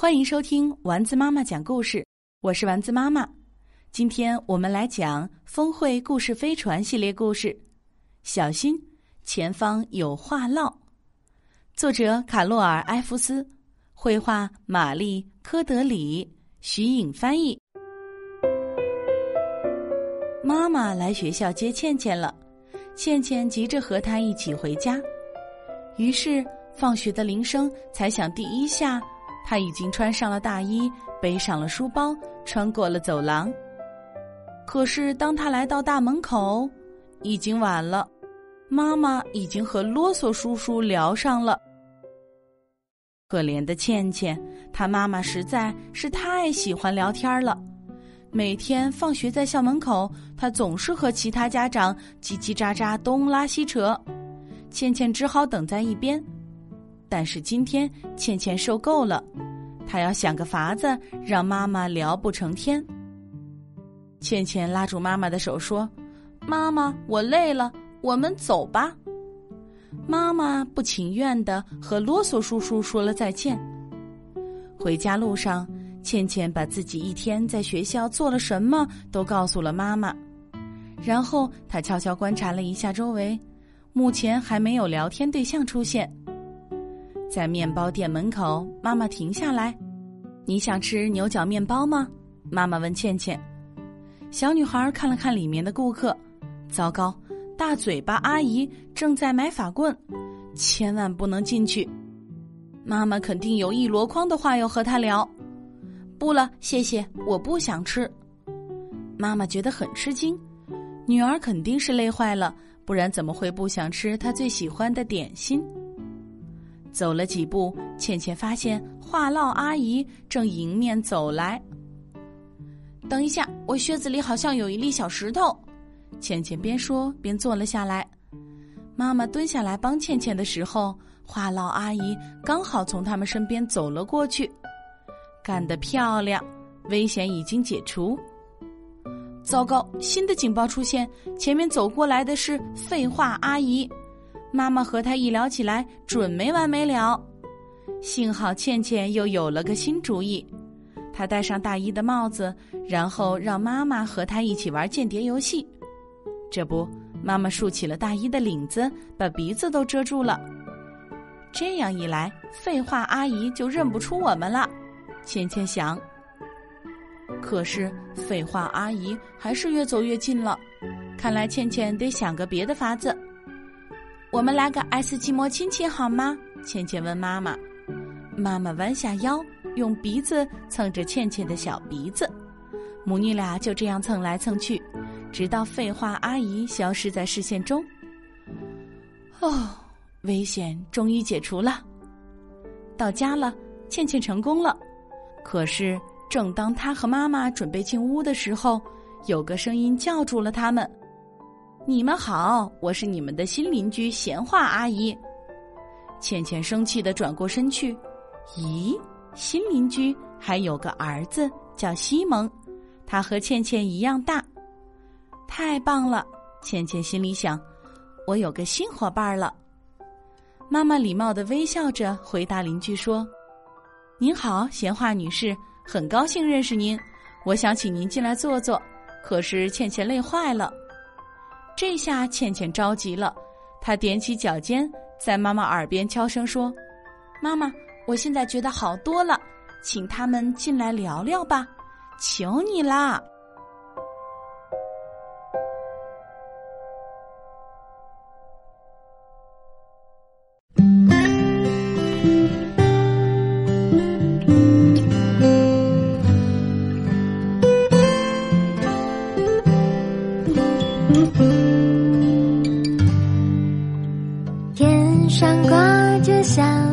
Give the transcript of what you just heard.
欢迎收听丸子妈妈讲故事，我是丸子妈妈。今天我们来讲《峰会故事飞船》系列故事，小心前方有话唠。作者卡洛尔·埃弗斯，绘画玛丽·科德里，徐颖翻译。妈妈来学校接倩倩了，倩倩急着和她一起回家，于是放学的铃声才响第一下。他已经穿上了大衣，背上了书包，穿过了走廊。可是，当他来到大门口，已经晚了。妈妈已经和啰嗦叔叔聊上了。可怜的倩倩，她妈妈实在是太喜欢聊天了。每天放学在校门口，她总是和其他家长叽叽喳喳东拉西扯，倩倩只好等在一边。但是今天，倩倩受够了，她要想个法子让妈妈聊不成天。倩倩拉住妈妈的手说：“妈妈，我累了，我们走吧。”妈妈不情愿的和啰嗦叔叔说了再见。回家路上，倩倩把自己一天在学校做了什么都告诉了妈妈，然后她悄悄观察了一下周围，目前还没有聊天对象出现。在面包店门口，妈妈停下来：“你想吃牛角面包吗？”妈妈问倩倩。小女孩看了看里面的顾客，糟糕，大嘴巴阿姨正在买法棍，千万不能进去。妈妈肯定有一箩筐的话要和她聊。不了，谢谢，我不想吃。妈妈觉得很吃惊，女儿肯定是累坏了，不然怎么会不想吃她最喜欢的点心？走了几步，倩倩发现话唠阿姨正迎面走来。等一下，我靴子里好像有一粒小石头。倩倩边说边坐了下来。妈妈蹲下来帮倩倩的时候，话唠阿姨刚好从他们身边走了过去。干得漂亮！危险已经解除。糟糕，新的警报出现，前面走过来的是废话阿姨。妈妈和他一聊起来，准没完没了。幸好倩倩又有了个新主意，她戴上大衣的帽子，然后让妈妈和她一起玩间谍游戏。这不，妈妈竖起了大衣的领子，把鼻子都遮住了。这样一来，废话阿姨就认不出我们了。倩倩想。可是，废话阿姨还是越走越近了。看来倩倩得想个别的法子。我们来个爱斯基摩亲亲好吗？倩倩问妈妈。妈妈弯下腰，用鼻子蹭着倩倩的小鼻子，母女俩就这样蹭来蹭去，直到废话阿姨消失在视线中。哦，危险终于解除了。到家了，倩倩成功了。可是，正当她和妈妈准备进屋的时候，有个声音叫住了他们。你们好，我是你们的新邻居闲话阿姨。倩倩生气的转过身去，咦，新邻居还有个儿子叫西蒙，他和倩倩一样大，太棒了！倩倩心里想，我有个新伙伴了。妈妈礼貌的微笑着回答邻居说：“您好，闲话女士，很高兴认识您，我想请您进来坐坐，可是倩倩累坏了。”这下倩倩着急了，她踮起脚尖，在妈妈耳边悄声说：“妈妈，我现在觉得好多了，请他们进来聊聊吧，求你啦。”